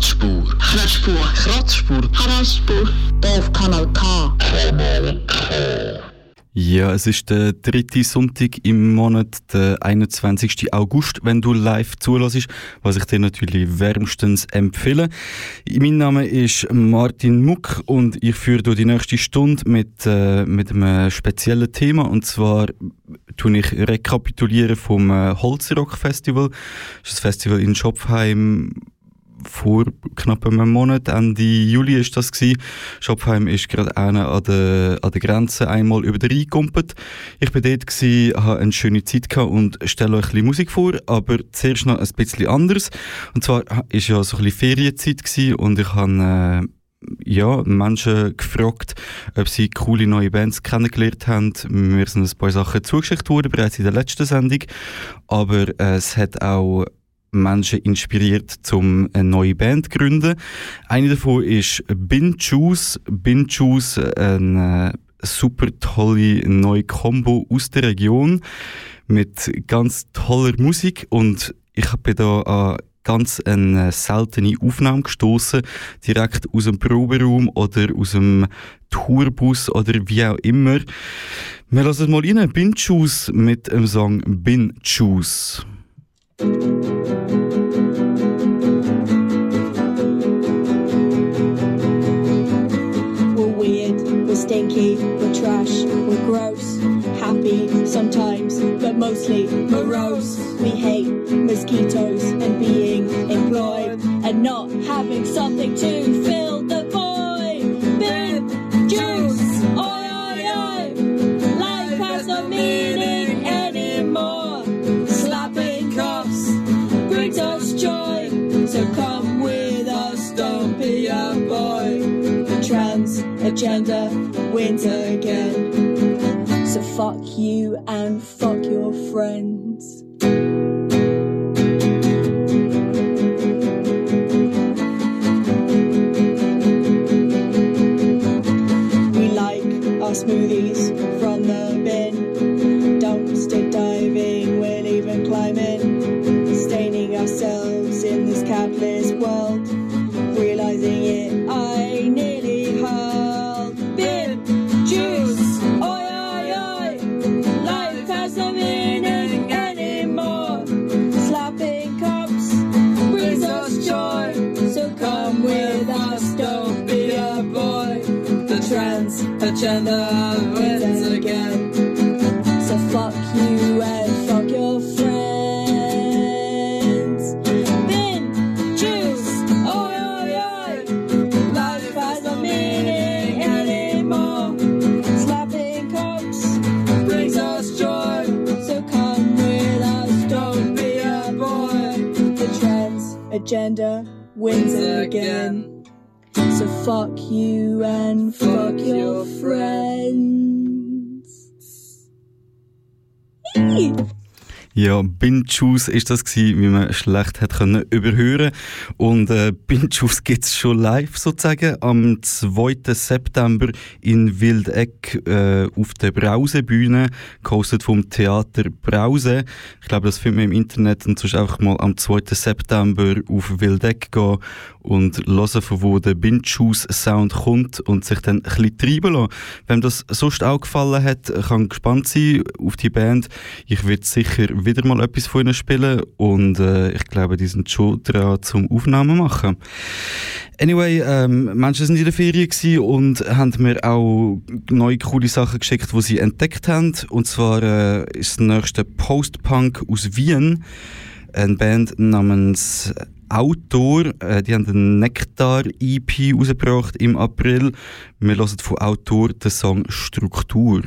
Kratzspur. Kratzspur. Kratzspur. Kratzspur. Auf Kanal K. Ja, es ist der dritte Sonntag im Monat, der 21. August, wenn du live zulässt, was ich dir natürlich wärmstens empfehle. Mein Name ist Martin Muck und ich führe durch die nächste Stunde mit, äh, mit einem speziellen Thema und zwar tue ich rekapitulieren vom äh, Holzrock Festival. Das ist ein Festival in Schopfheim vor knapp einem Monat, Ende Juli ist das gsi. Schopfheim ist gerade einer an der, an der Grenze einmal über den Rhein gekumpelt. Ich bin dort gsi, habe eine schöne Zeit gehabt und stelle euch ein bisschen Musik vor, aber zuerst noch ein bisschen anders. Und zwar ist ja so ein bisschen Ferienzeit gsi und ich habe äh, ja, Menschen gefragt, ob sie coole neue Bands kennengelernt haben. Mir sind ein paar Sachen zugeschickt worden, bereits in der letzten Sendung. Aber äh, es hat auch Menschen inspiriert, um eine neue Band zu gründen. Eine davon ist Bin Juice. Bin Juice, eine super tolle neue Combo aus der Region mit ganz toller Musik und ich bin da an ganz eine seltene Aufnahme gestoßen, direkt aus dem Proberaum oder aus dem Tourbus oder wie auch immer. Wir lassen es mal rein. Bin Juice mit dem Song Bin Juice. Stinky, we're trash, we're gross. Happy sometimes, but mostly morose. We hate mosquitoes and being employed and not having something to fill the void. Bib, juice, oi, oi, oi. Life has no meaning anymore. Slapping cups brings us joy. So come agenda wins again. So fuck you and fuck your friends. We like our smoothies agenda wins again. So fuck you and fuck your friends. Bin, juice, oi, oi, oi. Life has no meaning anymore. Slapping cups brings us joy. So come with us, don't be a boy. The trans agenda wins again. So fuck you and fuck your friends. Eee. Ja, Bin Juice ist das gewesen, wie man schlecht hat können überhören. Und äh, Bin Juice gibt's schon live sozusagen am 2. September in Wildeck äh, auf der Brausebühne, gehostet vom Theater Brause. Ich glaube, das findet man im Internet und sonst einfach mal am 2. September auf Wildeck gehen und hören, von wo der Bin Juice Sound kommt und sich dann ein bisschen treiben lassen. Wem das sonst auch gefallen hat, kann gespannt sein auf die Band. Ich werde sicher wieder mal etwas von ihnen spielen und äh, ich glaube, die sind schon dran zum Aufnahmen machen. Anyway, ähm, Menschen sind in der Ferien und haben mir auch neue coole Sachen geschickt, die sie entdeckt haben. Und zwar äh, ist das nächste Post-Punk aus Wien, eine Band namens Autor, äh, die haben den Nektar-EP rausgebracht im April. Wir hören von Autor den Song Struktur.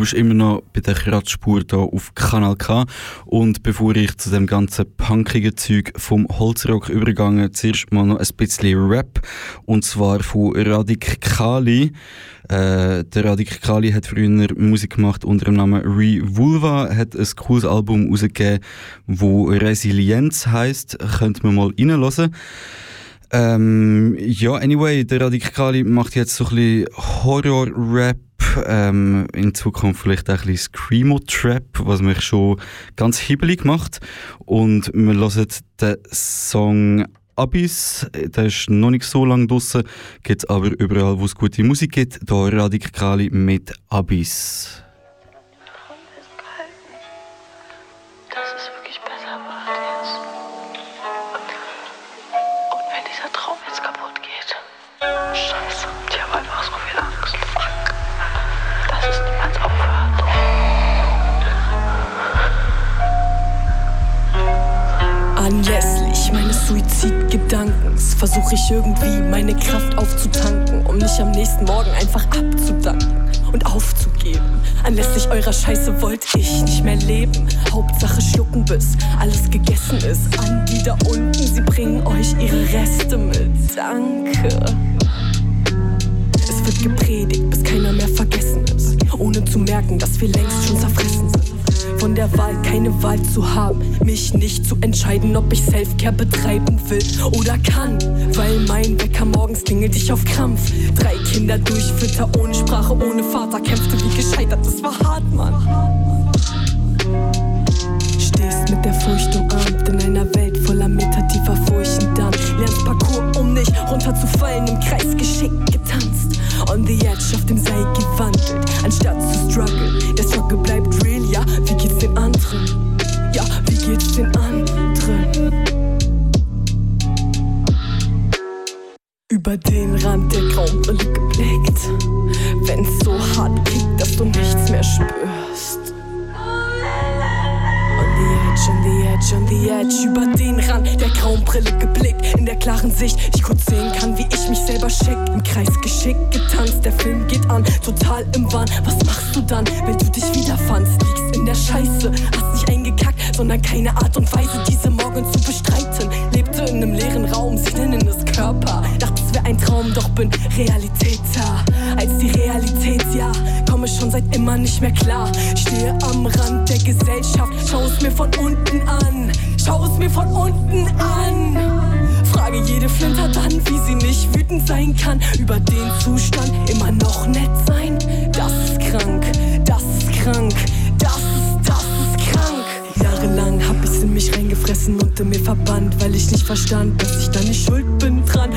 Du bist immer noch bei der Kratzspur hier auf Kanal K. Und bevor ich zu dem ganzen punkigen Zeug vom Holzrock übergehe, zuerst mal noch ein bisschen Rap. Und zwar von Radik Kali. Äh, der Radik Kali hat früher Musik gemacht unter dem Namen Revulva, hat ein cooles Album rausgegeben, wo Resilienz heisst. Könnt man mal reinhören. Ähm, ja, anyway, der Radikali macht jetzt so ein bisschen Horror-Rap, ähm, in Zukunft vielleicht auch ein bisschen Screamo-Trap, was mich schon ganz hibbelig macht. Und wir hören den Song Abyss, der ist noch nicht so lange draussen, gibt aber überall, wo es gute Musik gibt. Da Radikali mit Abyss. Versuche ich irgendwie meine Kraft aufzutanken, um nicht am nächsten Morgen einfach abzudanken und aufzugeben. Anlässlich eurer Scheiße wollte ich nicht mehr leben. Hauptsache schlucken, bis alles gegessen ist. An die da unten, sie bringen euch ihre Reste mit. Danke. Es wird gepredigt, bis keiner mehr vergessen ist, ohne zu merken, dass wir längst schon zerfressen sind von der Wahl keine Wahl zu haben. Mich nicht zu entscheiden, ob ich Selfcare betreiben will oder kann. Weil mein Wecker morgens klingelt ich auf Krampf. Drei Kinder durchfütter, ohne Sprache, ohne Vater. Kämpfte wie gescheitert, das war hart, Mann. Stehst mit der Furcht umarmt in einer Welt voller meditativer Furchen dann. Lernst Parcours, um nicht runterzufallen, im Kreis geschickt getanzt. On the edge auf dem Seil gewandelt, anstatt zu strugglen. Der Struggle bleibt real, ja, wie geht's den anderen? Ja, wie geht's den anderen? Über den Rand der grauen Brille geblickt, wenn's so hart kickt, dass du nichts mehr spürst edge, on the edge, on the edge. Über den Rand der grauen Brille geblickt. In der klaren Sicht, ich kurz sehen kann, wie ich mich selber schick. Im Kreis geschickt getanzt, der Film geht an, total im Wahn. Was machst du dann, wenn du dich wiederfandst? Liegst in der Scheiße, hast nicht eingekackt, sondern keine Art und Weise, diese morgen zu bestreiten. Lebte in einem leeren Raum, sie nennen es Körper. Dachte, es wäre ein Traum, doch bin Realitäter. Als die Realität, ja, komme schon seit immer nicht mehr klar. Stehe am Rand der Gesellschaft, schau es mir von unten an. Schau es mir von unten an. Frage jede Flinter dann, wie sie nicht wütend sein kann. Über den Zustand immer noch nett sein. Das ist krank, das ist krank, das ist, das ist krank. Jahrelang hab ich's in mich reingefressen und in mir verbannt, weil ich nicht verstand, dass ich da nicht schuld bin dran.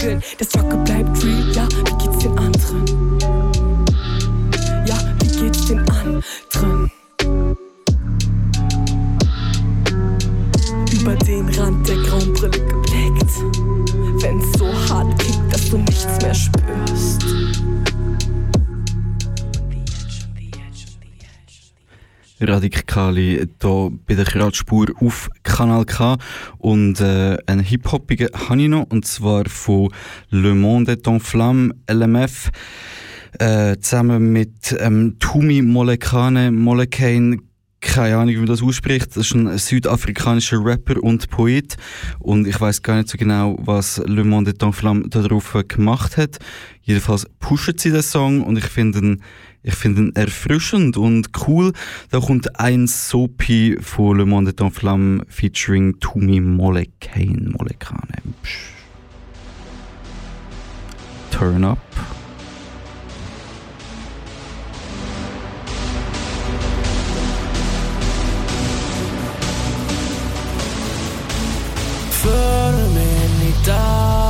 Zu strugglen. Der Radikali hier bei der Kratzspur auf Kanal K und äh, einen Hip-Hoppigen habe ich noch und zwar von Le Monde est en Flamme, LMF äh, zusammen mit ähm, Tumi Molekane, Molekane keine Ahnung, wie man das ausspricht. Das ist ein südafrikanischer Rapper und Poet. Und ich weiß gar nicht so genau, was Le Monde est en Flamme darauf gemacht hat. Jedenfalls pushen sie den Song und ich finde ihn, ich finde ihn erfrischend und cool. Da kommt ein Soapy von Le Monde en Flamme featuring Tumi Molekane. Molekane. Turn up. Förum inn í dag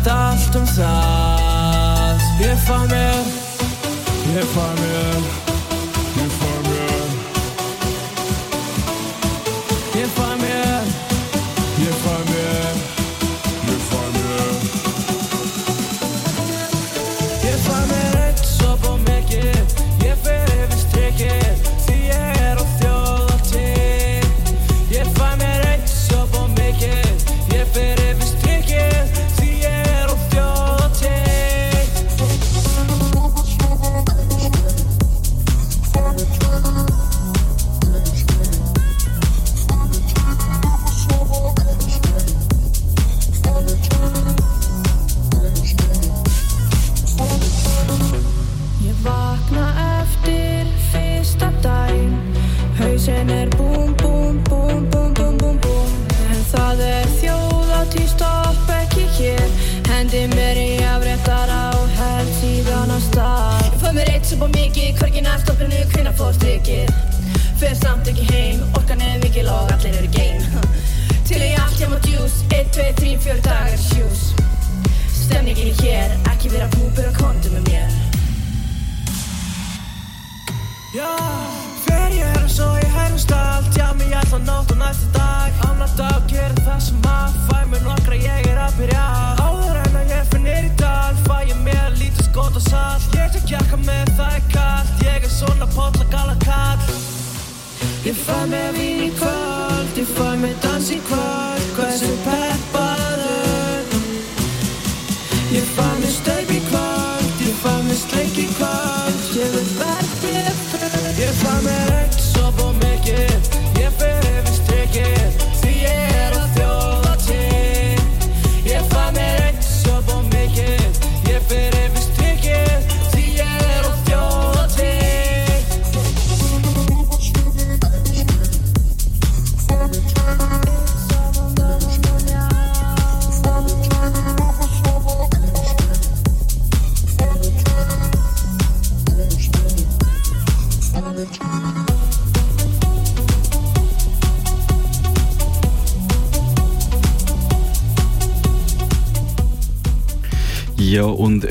veist allt um það Ég fá mér Ég fá mér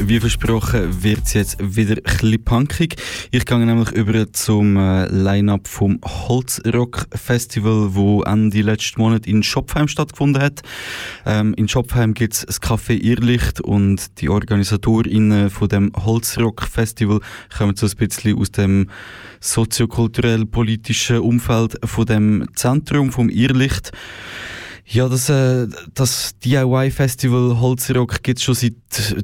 wie versprochen wird es jetzt wieder ein bisschen punkig. Ich gehe nämlich über zum äh, Line-Up vom Holzrock Festival, wo Ende letzten Monat in Schopfheim stattgefunden hat. Ähm, in Schopfheim gibt es das Café Irrlicht und die OrganisatorInnen von dem Holzrock Festival kommen so ein bisschen aus dem soziokulturell-politischen Umfeld von dem Zentrum vom Irrlicht. Ja, das, äh, das DIY-Festival Holzrock gibt es schon seit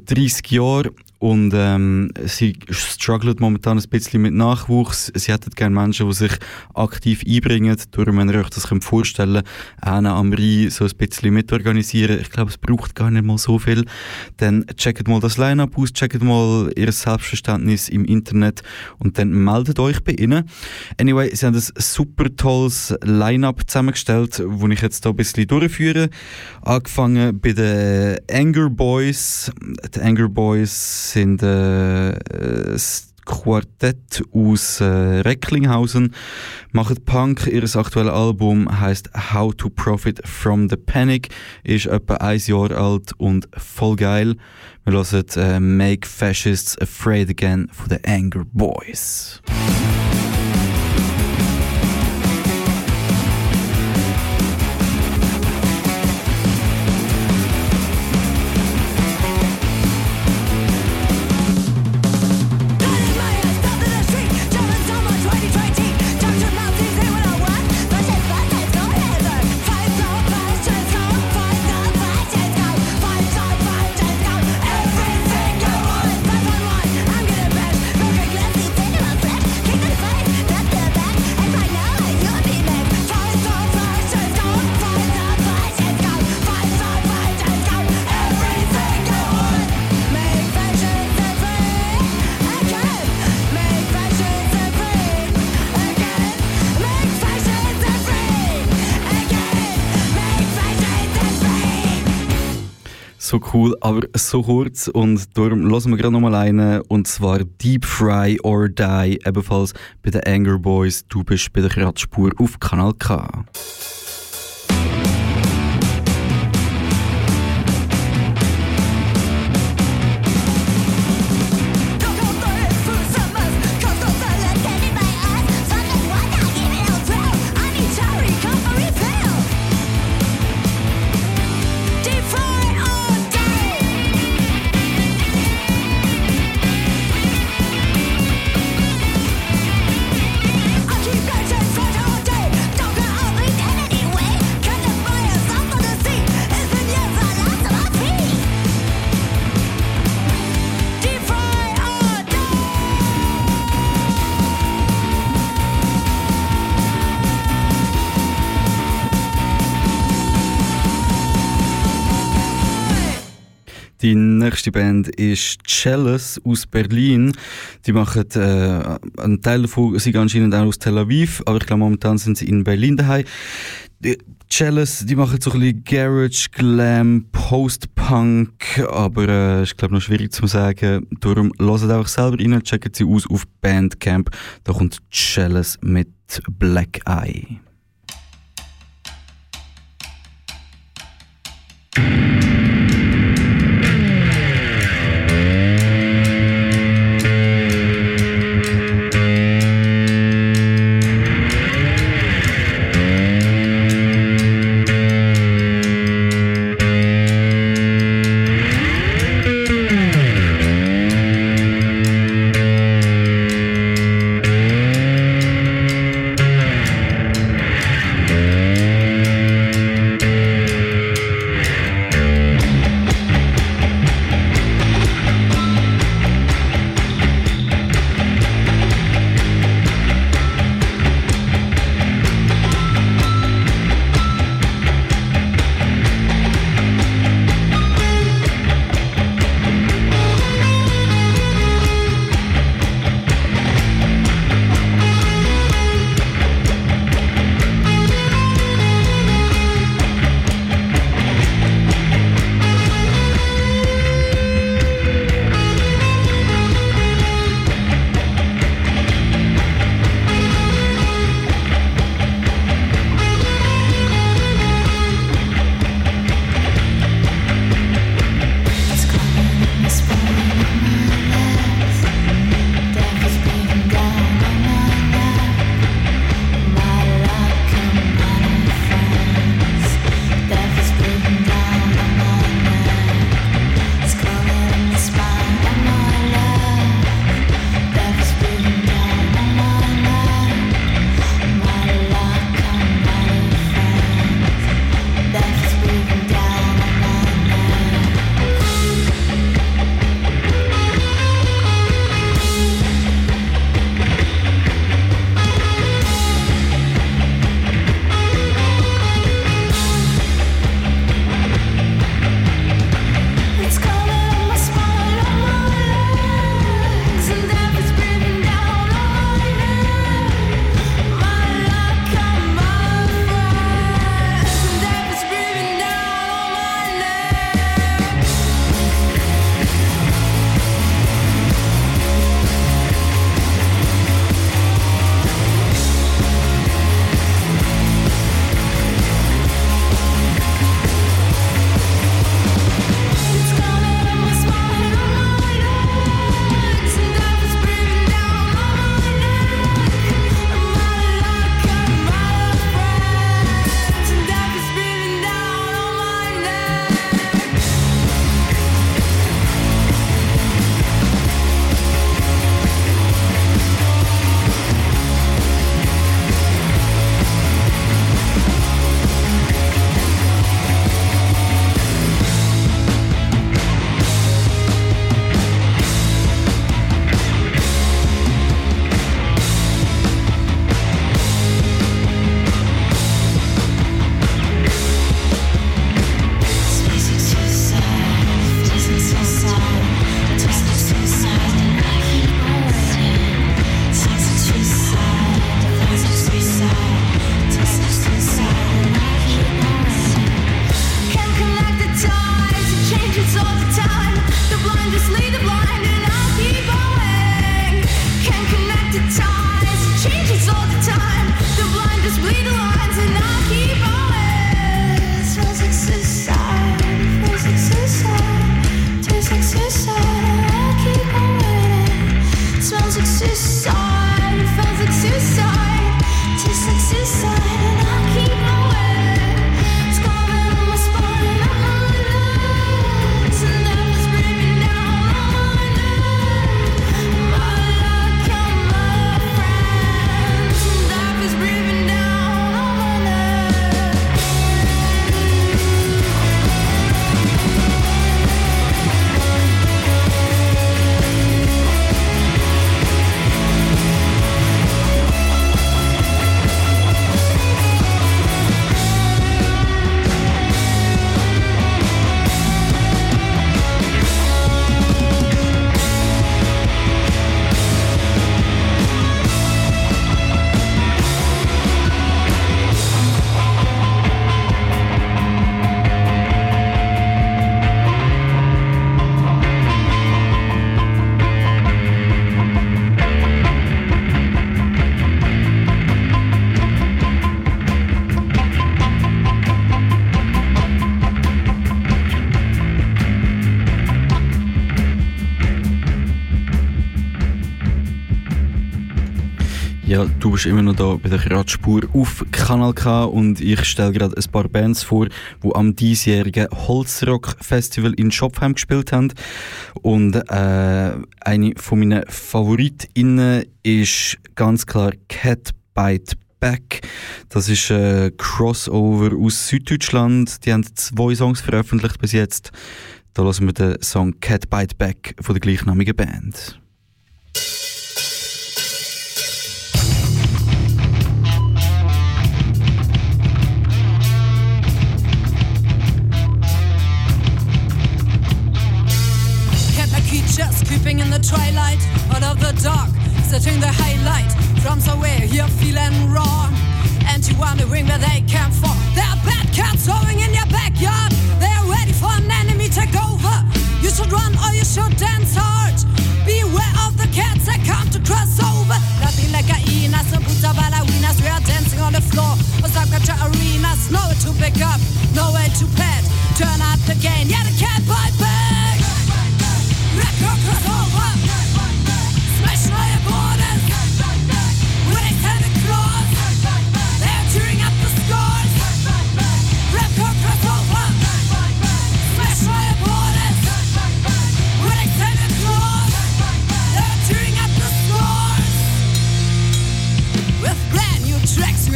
30 Jahren und ähm, sie struggelt momentan ein bisschen mit Nachwuchs. Sie hätten gerne Menschen, die sich aktiv einbringen. Darum, wenn ihr euch das vorstellen könnt, am Rhein so ein bisschen mitorganisieren. Ich glaube, es braucht gar nicht mal so viel. Dann checkt mal das Line-Up aus, checkt mal ihr Selbstverständnis im Internet und dann meldet euch bei ihnen. Anyway, sie haben ein super tolles Line-Up zusammengestellt, das ich jetzt hier ein bisschen durchführe. Angefangen bei den Anger Boys. Die Anger Boys sind äh, Quartett aus äh, Recklinghausen, machen Punk. Ihr aktuelles Album heißt How to Profit from the Panic, ist etwa ein Jahr alt und voll geil. Wir hören äh, Make Fascists Afraid Again von den Anger Boys. Aber so kurz und darum hören wir gerade nochmal eine und zwar Deep Fry or Die, ebenfalls bei den Anger Boys. Du bist bei der Kratzspur auf Kanal K. nächste Band ist Chalice aus Berlin. Die machen äh, einen Teil davon, sind anscheinend auch aus Tel Aviv, aber ich glaube momentan sind sie in Berlin daheim. Chalice, die machen so ein bisschen Garage, Glam, Post-Punk, aber äh, ist glaube noch schwierig zu sagen. Darum hört einfach selber rein, checken sie aus auf Bandcamp. Da kommt Chalice mit Black Eye. Ja, du bist immer noch da bei der Radspur auf Kanal K und ich stelle gerade ein paar Bands vor, die am diesjährigen Holzrock Festival in Schopfheim gespielt haben. Und äh, eine von meinen FavoritInnen ist ganz klar Cat Bite Back. Das ist ein Crossover aus Süddeutschland. Die haben zwei Songs veröffentlicht bis jetzt. Da lassen wir den Song Cat Bite Back von der gleichnamigen Band. Creeping in the twilight out of the dark, setting the highlight from somewhere here feeling wrong. And you wondering where they came from. There are bad cats sowing in your backyard. They are ready for an enemy takeover. You should run or you should dance hard. Beware of the cats that come to cross over. Nothing like hyenas and puta ballerinas. We are dancing on the floor of subculture arenas. Nowhere to pick up, nowhere to pet. Turn up the gain, yeah, the cat bite back.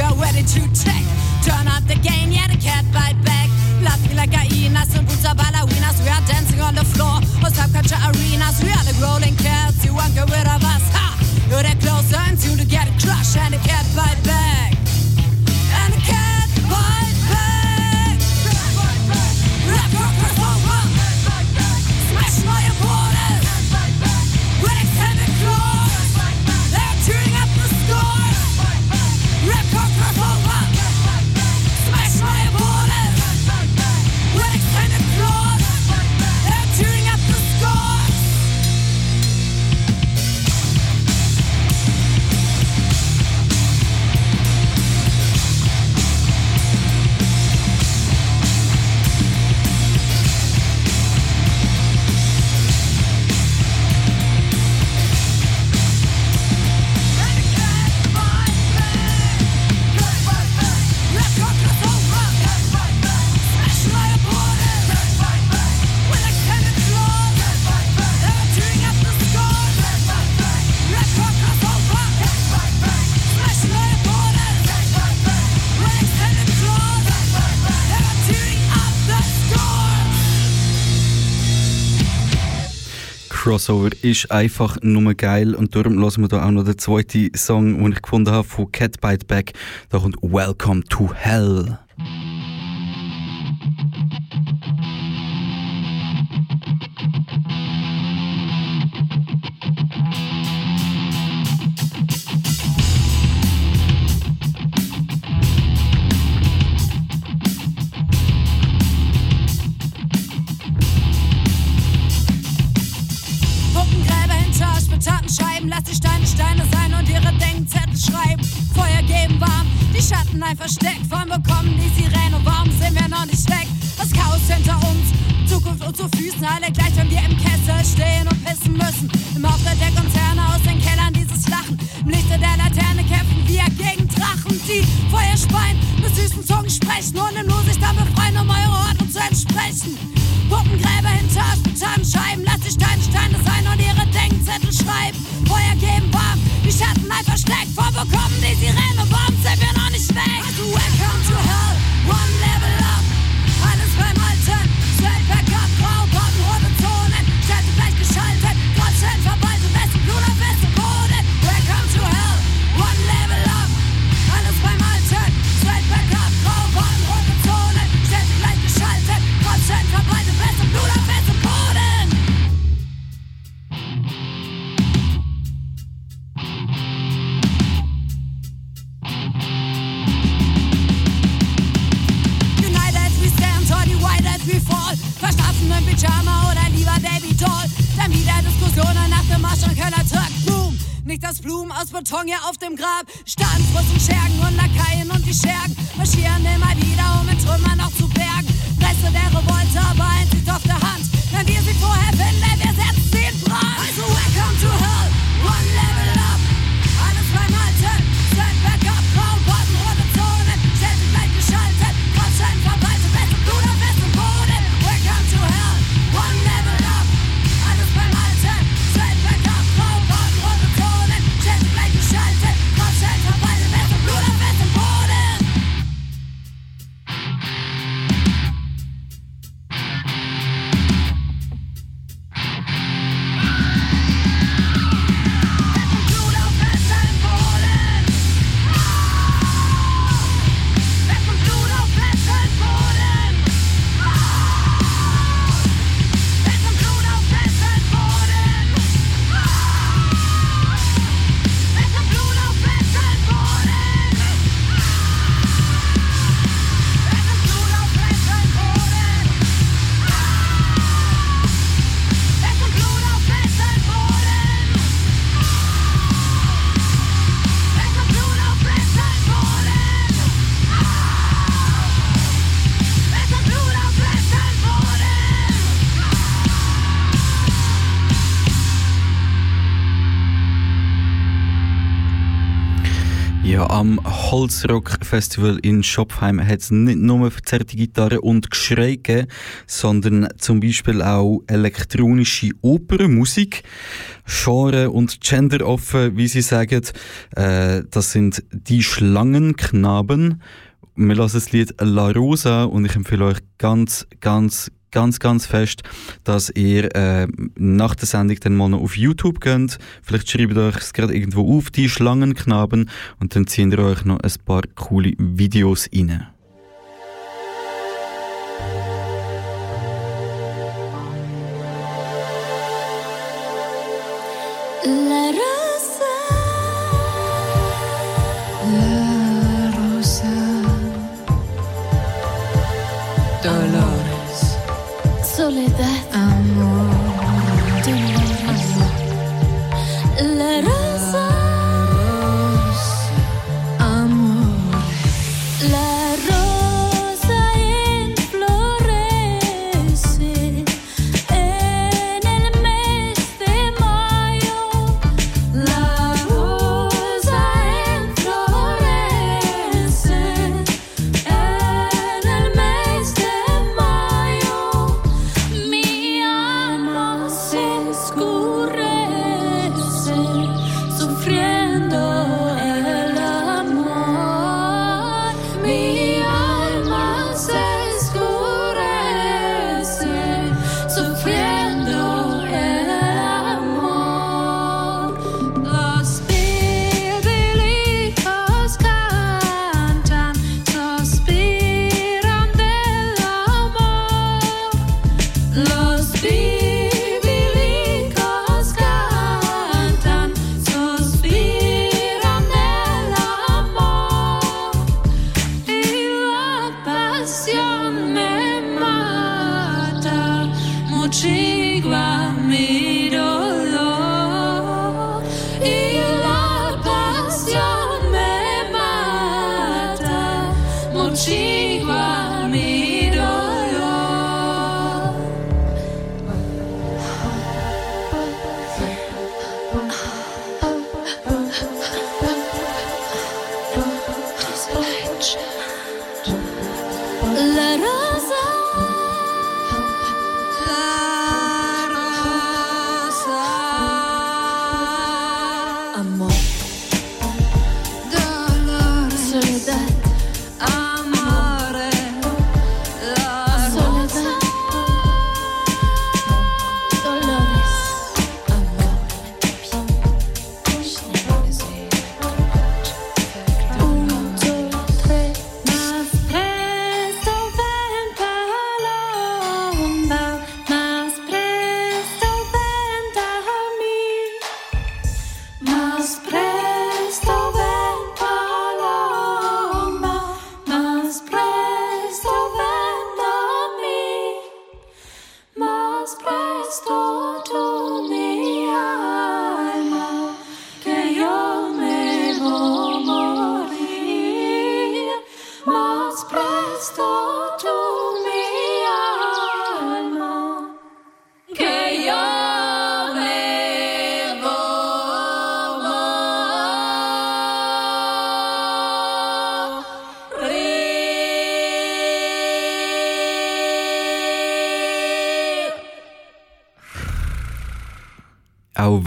We are ready to take. Turn up the game, yeah, the cat bite back. Like hyenas and boots are ballerinas. We are dancing on the floor of subculture arenas. We are the rolling cats, you won't get rid Crossover ist einfach nur geil und darum lassen wir da auch noch den zweiten Song, den ich gefunden habe von Cat Bite Back. Da kommt Welcome to Hell. Zukunft uns zu Füßen, alle gleich, wenn wir im Kessel stehen und pissen müssen. Im Auftritt der Konzerne aus den Kellern dieses Lachen. Im Lichte der Laterne kämpfen wir gegen Drachen, die Feuer speien, mit süßen Zungen sprechen und Nur sich dann befreien, um eure Ordnung zu entsprechen. Puppengräber hinter Scheiben, lass die Steine Steine sein und ihre Denkzettel schreiben. Feuer geben warm, die Schatten ein Versteck. Vor wo kommen die Sirenen und warum sind wir noch nicht weg? Welcome to hell, one level up. Das Blumen aus Beton hier auf dem Grab. Standfuß und Schergen und Lakaien und die Schergen marschieren immer wieder, um in Trümmern noch zu bergen. Reste der Revolte, aber eins liegt auf der Hand. Wenn wir sie vorher finden, wir setzen sie in Brand. Also welcome to hell, Am Holzrock Festival in Schopfheim hat es nicht nur verzerrte Gitarre und Geschrei gegeben, sondern zum Beispiel auch elektronische Opernmusik. Genre und Gender offen, wie sie sagen. Äh, das sind die Schlangenknaben. Wir lassen das Lied La Rosa und ich empfehle euch ganz, ganz, ganz, ganz fest, dass ihr äh, nach der Sendung dann mal noch auf YouTube geht. Vielleicht schreibt ihr euch es gerade irgendwo auf, die Schlangenknaben, und dann ziehen ihr euch noch ein paar coole Videos rein.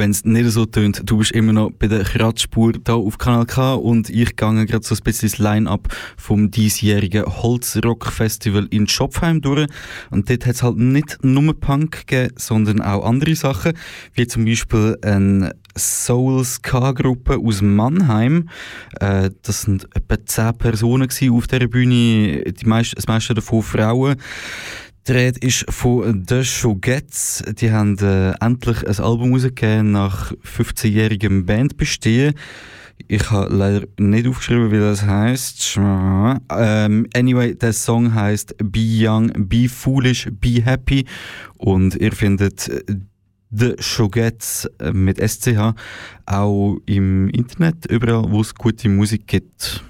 Wenn es nicht so tönt, du bist immer noch bei der Kratzspur da auf Kanal K und ich gehe gerade so ein bisschen das Line-Up vom diesjährigen Holzrock-Festival in Schopfheim durch. Und dort hat es halt nicht nur Punk gegeben, sondern auch andere Sachen, wie zum Beispiel eine Soul-Ska-Gruppe aus Mannheim. Äh, das sind etwa 10 Personen auf dieser Bühne, die meisten, das meiste davon Frauen. Die Rede ist von The Shogettes. Die haben äh, endlich ein Album rausgegeben nach 15-jährigem Bandbestehen. Ich habe leider nicht aufgeschrieben, wie das heißt. Ähm, anyway, der Song heißt Be Young, Be Foolish, Be Happy. Und ihr findet äh, The Shogettes äh, mit SCH auch im Internet, überall, wo es gute Musik gibt.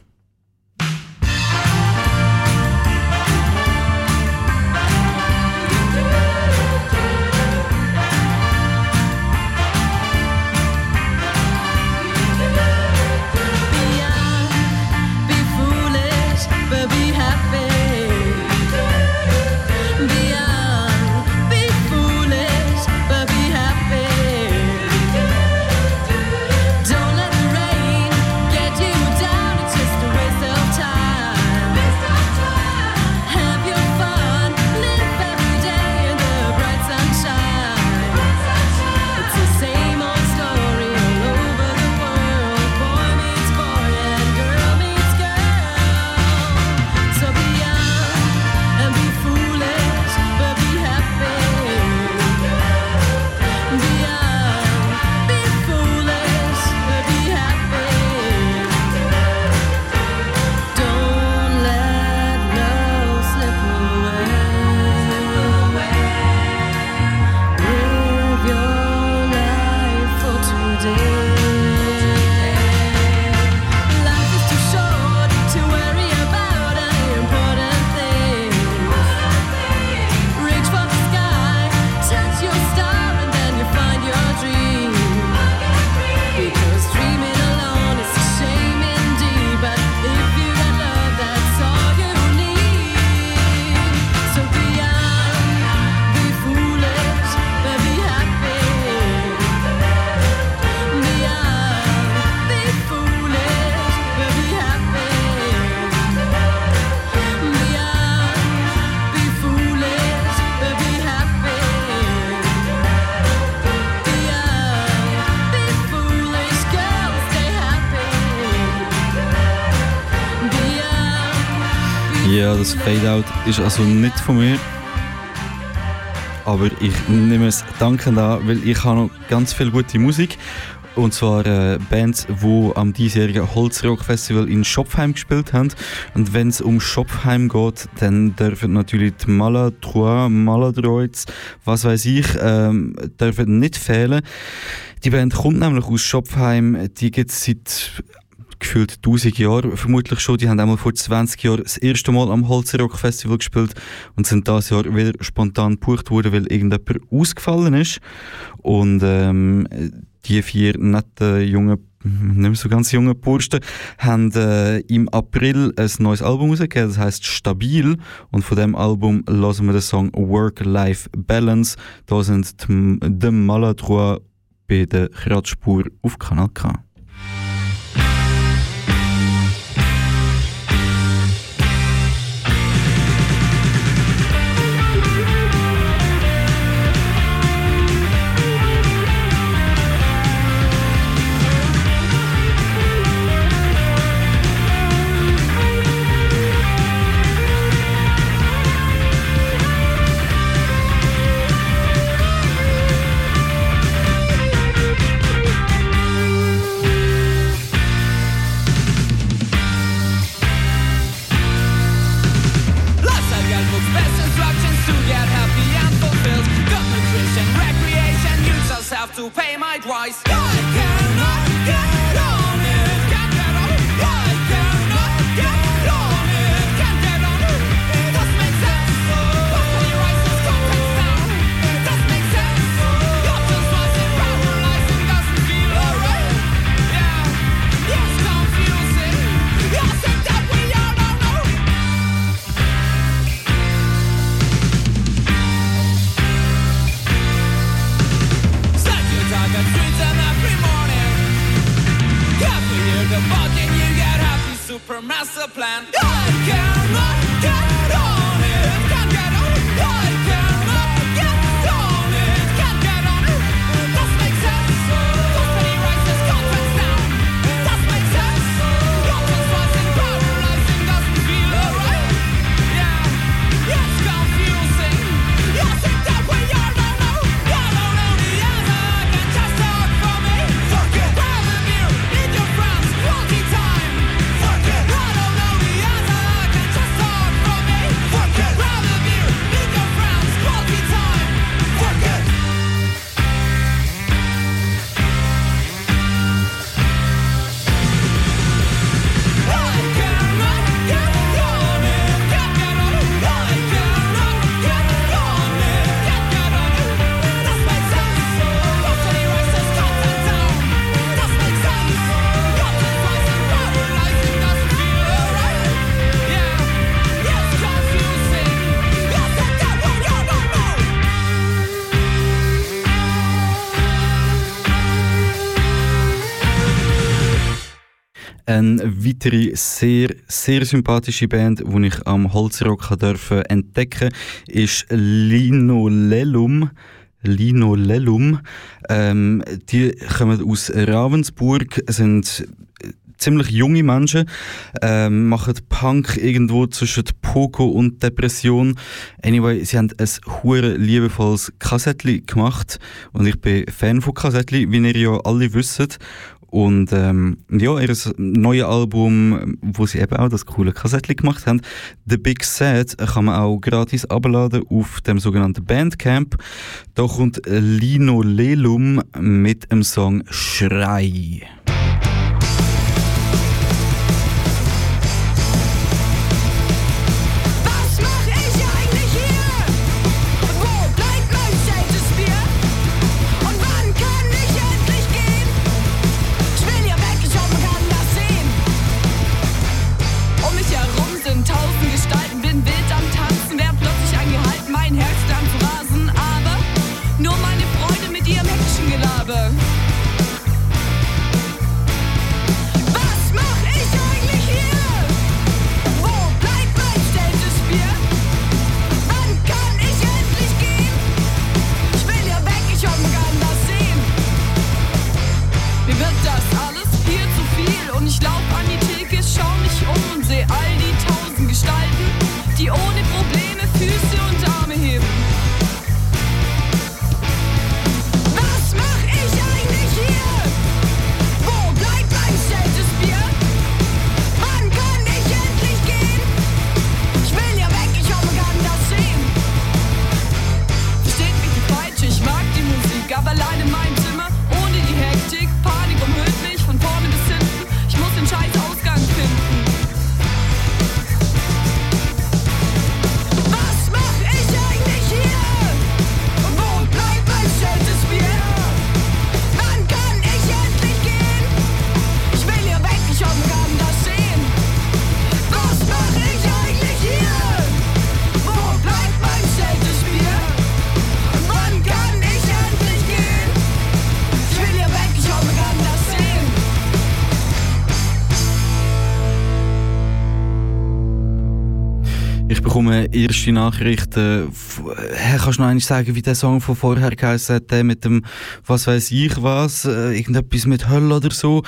Ja, das Fade-Out ist also nicht von mir. Aber ich nehme es dankend an, weil ich habe noch ganz viel gute Musik. Und zwar äh, Bands, die am diesjährigen Holzrock Festival in Schopfheim gespielt haben. Und wenn es um Schopfheim geht, dann dürfen natürlich die Maladroit, Maladroits, was weiß ich, ähm, dürfen nicht fehlen. Die Band kommt nämlich aus Schopfheim, die gibt es seit gefühlt 1000 Jahre vermutlich schon. Die haben einmal vor 20 Jahren das erste Mal am Holzrock Festival gespielt und sind das Jahr wieder spontan gebucht worden, weil irgendjemand ausgefallen ist. Und ähm, die vier netten jungen nicht mehr so ganz junge Bursten, haben äh, im April ein neues Album rausgegeben, das heißt Stabil. Und von dem Album lassen wir den Song Work-Life Balance. Da sind die Maladroit bei der Kratzspur auf Kanal K. Eine weitere sehr, sehr sympathische Band, die ich am Holzrock durfte entdecken ist Lino Lellum. Lino Lellum. Ähm, die kommen aus Ravensburg, sind ziemlich junge Menschen, ähm, machen Punk irgendwo zwischen Poco und Depression. Anyway, sie haben ein hure liebevolles Kassettli gemacht und ich bin Fan von Kassettli, wie ihr ja alle wisst. Und ähm, ja, ihr neues Album, wo sie eben auch das coole Kassettchen gemacht haben, The Big Set, kann man auch gratis abladen auf dem sogenannten Bandcamp. Da kommt Lino Lelum mit dem Song Schrei. Erste Nachrichten. Hey, kannst du noch einmal sagen, wie der Song von vorher geheißen hat, der mit dem, was weiß ich was, äh, irgendetwas mit Hölle oder so.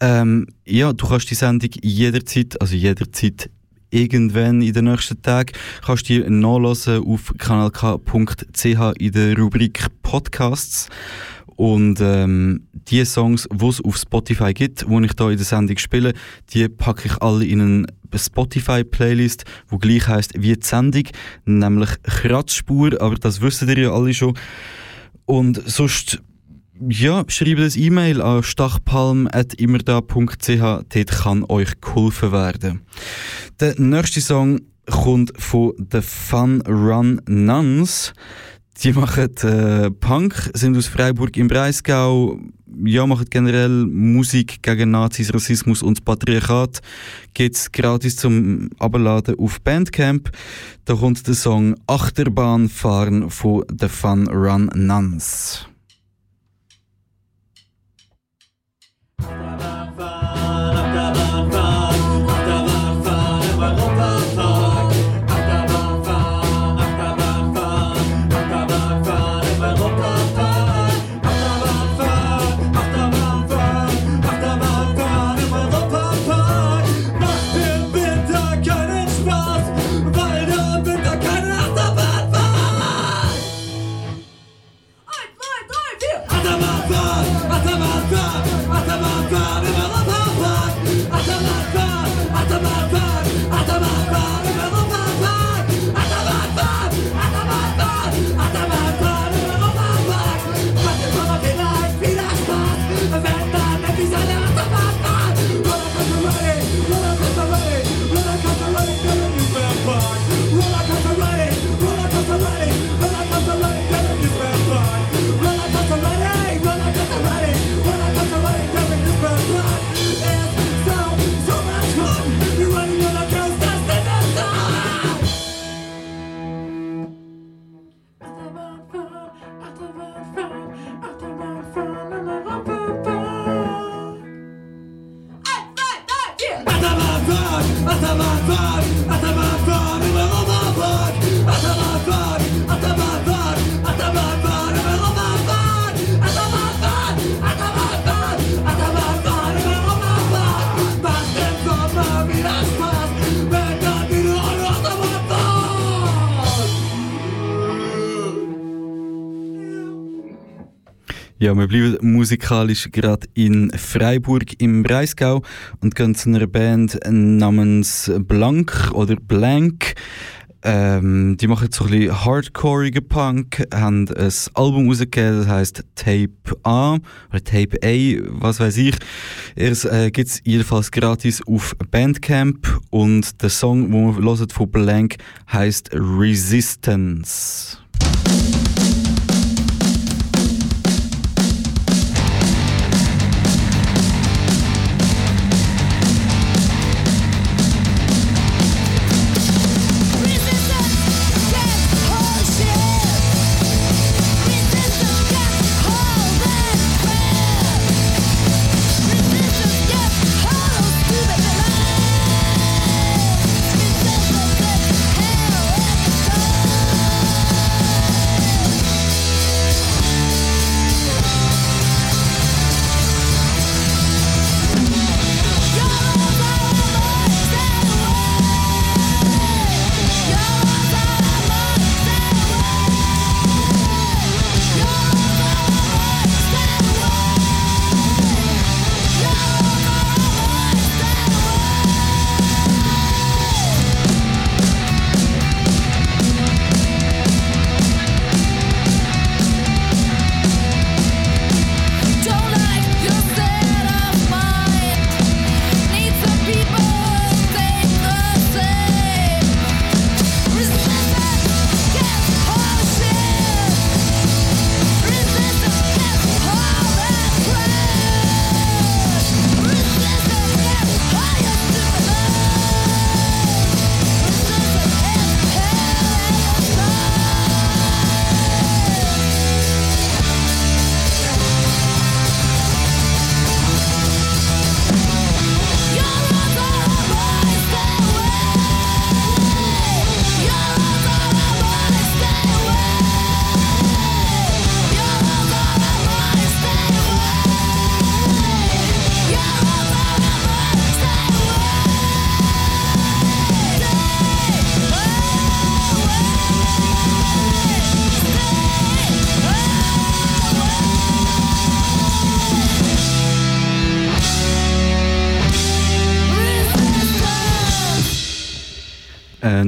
Ähm, ja, du kannst die Sendung jederzeit, also jederzeit irgendwann in den nächsten Tagen kannst du die nachlesen auf kanalk.ch in der Rubrik Podcasts. Und ähm, die Songs, die es auf Spotify gibt, die ich hier in der Sendung spiele, die packe ich alle in eine Spotify-Playlist, die gleich heisst wie die Sendung, nämlich Kratzspur, aber das wisst ihr ja alle schon. Und sonst, ja, schreibt ein E-Mail an stachpalm.immerda.ch, dort kann euch geholfen werden. Der nächste Song kommt von The Fun Run Nuns. Die machen äh, Punk, sind aus Freiburg im Breisgau, ja, machen generell Musik gegen Nazis, Rassismus und Patriarchat. Geht's gratis zum Abladen auf Bandcamp. Da kommt der Song Achterbahn fahren von The Fun Run Nuns. Ja, wir bleiben musikalisch gerade in Freiburg im Breisgau und gehen zu einer Band namens Blank oder Blank. Ähm, die machen so ein bisschen hardcoreige Punk, haben ein Album rausgegeben, das heisst Tape A oder Tape A, was weiß ich. Es äh, gibt es jedenfalls gratis auf Bandcamp und der Song, den wir von Blank, heißt. Resistance,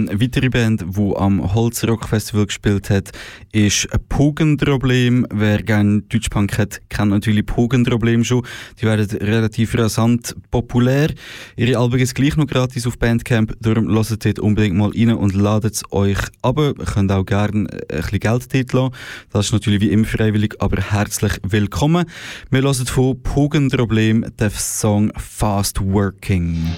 Eine weitere Band, die am Holzrock Festival gespielt hat, ist Pogenproblem. Wer gerne Deutschpunk hat, kennt natürlich Pogenproblem schon. Die werden relativ rasant populär. Ihre Alben ist gleich noch gratis auf Bandcamp, darum lasst dort unbedingt mal rein und ladet es euch aber Ihr könnt auch gerne ein bisschen Geld dort lassen. Das ist natürlich wie immer freiwillig, aber herzlich willkommen. Wir hören von Pogenproblem den Song Fast Working.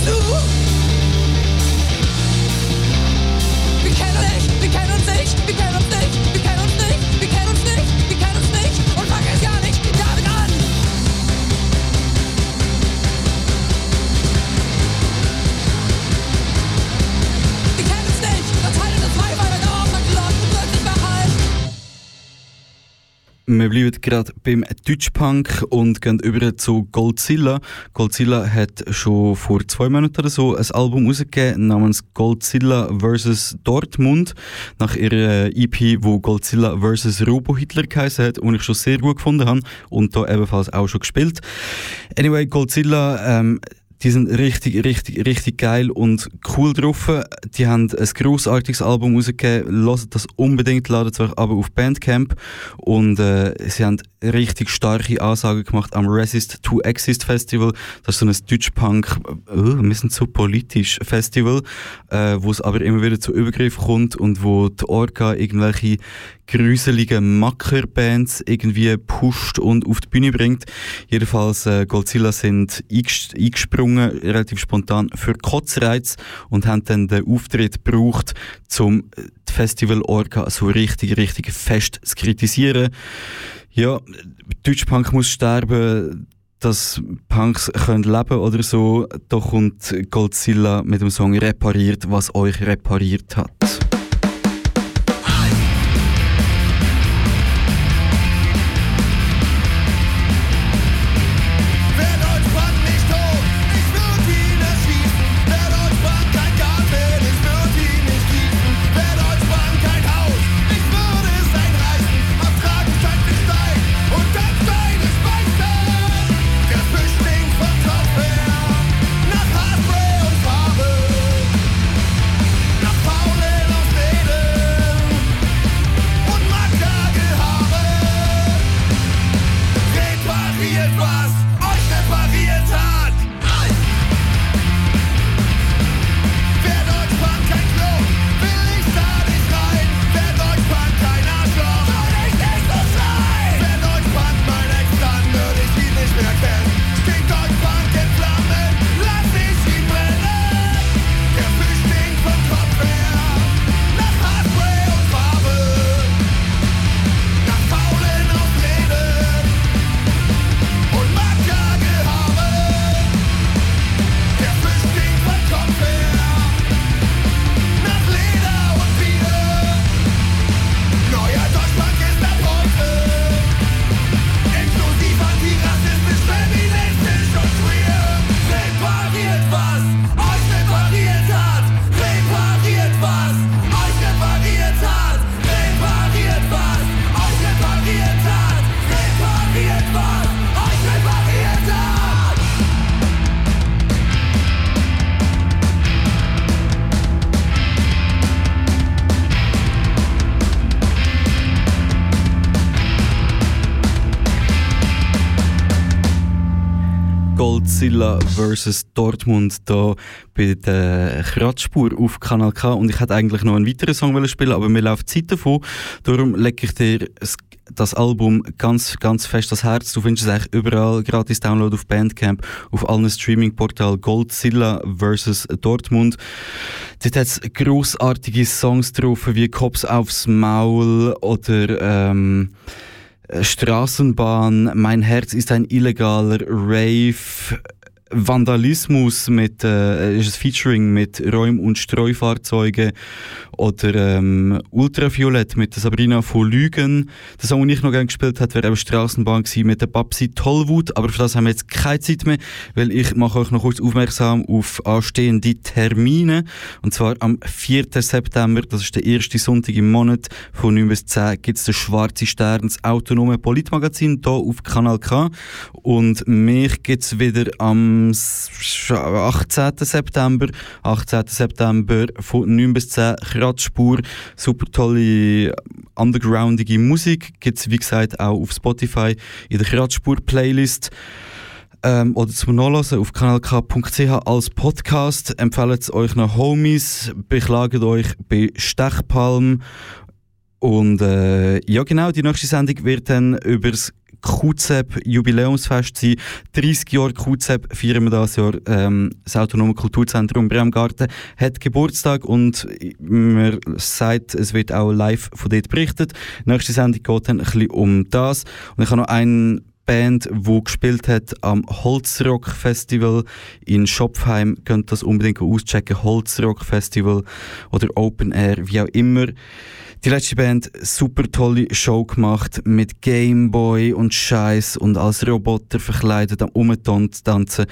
Wir bleiben gerade beim Deutschpunk und gehen über zu Goldzilla. Goldzilla hat schon vor zwei Monaten oder so ein Album rausgegeben namens Goldzilla vs. Dortmund. Nach ihrer EP, wo Goldzilla vs. Robo Hitler geheißen hat und ich schon sehr gut gefunden habe und da ebenfalls auch schon gespielt. Anyway, Goldzilla ähm, die sind richtig, richtig, richtig geil und cool drauf. Die haben ein grossartiges Album rausgegeben. Lasst das unbedingt, ladet euch aber auf Bandcamp. Und äh, sie haben richtig starke Ansagen gemacht am Resist to Exist Festival. Das ist so ein Deutschpunk, äh, wir sind so politisch Festival, äh, wo es aber immer wieder zu Übergriffen kommt und wo die Orga irgendwelche gruselige Mackerbands irgendwie pusht und auf die Bühne bringt. Jedenfalls äh, Godzilla sind eingesprungen, relativ spontan, für Kotzreiz und haben dann den Auftritt gebraucht, um die Festival-Orga so richtig, richtig fest zu kritisieren. Ja, Deutschpunk muss sterben, dass Punks können leben oder so. Da kommt Godzilla mit dem Song Repariert, was euch repariert hat. Godzilla vs. Dortmund hier bei der Kratzspur auf Kanal K. Und ich hätte eigentlich noch einen weiteren Song spielen aber mir läuft Zeit davon. Darum lege ich dir das Album ganz, ganz fest ans Herz. Du findest es eigentlich überall gratis Download auf Bandcamp, auf allen Streaming-Portalen Godzilla vs. Dortmund. Dort hat es grossartige Songs drauf, wie Cops aufs Maul oder ähm, Straßenbahn, Mein Herz ist ein illegaler Rave, Vandalismus mit äh, ist ein Featuring mit Räum- und Streufahrzeugen oder ähm, Ultraviolett mit der Sabrina von Lügen. Der Song, den ich noch gerne gespielt habe, wäre eben Straßenbahn gewesen mit der Babsi Tollwut, aber für das haben wir jetzt keine Zeit mehr, weil ich mache euch noch kurz aufmerksam auf anstehende Termine und zwar am 4. September, das ist der erste Sonntag im Monat von 9 bis 10 gibt es den Schwarze Stern, das autonome Politmagazin hier auf Kanal K und mich gibt es wieder am 18. September. 18. September von 9 bis 10 Kratzspur. Super tolle undergroundige Musik. Gibt es wie gesagt auch auf Spotify in der Kratzspur-Playlist. Ähm, oder zum Nachlesen auf kanalk.ch als Podcast. Empfehlt es euch nach Homies, beklagt euch bei Stechpalm. Und äh, ja genau, die nächste Sendung wird dann über das QZEP Jubiläumsfest sein. 30 Jahre QZEP feiern wir das Jahr. Ähm, das Autonome Kulturzentrum Bremgarten hat Geburtstag und man sagt, es wird auch live von dort berichtet. Nächste Sendung geht dann ein bisschen um das. Und ich habe noch einen Band, die gespielt hat am Holzrock Festival in Schopfheim. Könnt das unbedingt auschecken. Holzrock Festival oder Open Air, wie auch immer. Die letzte Band, super tolle Show gemacht mit Gameboy und Scheiß und als Roboter verkleidet am Umtanzen.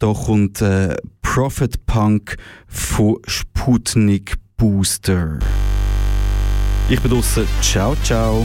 Da kommt äh, Prophet Punk von Sputnik Booster. Ich bin draussen. Ciao, ciao.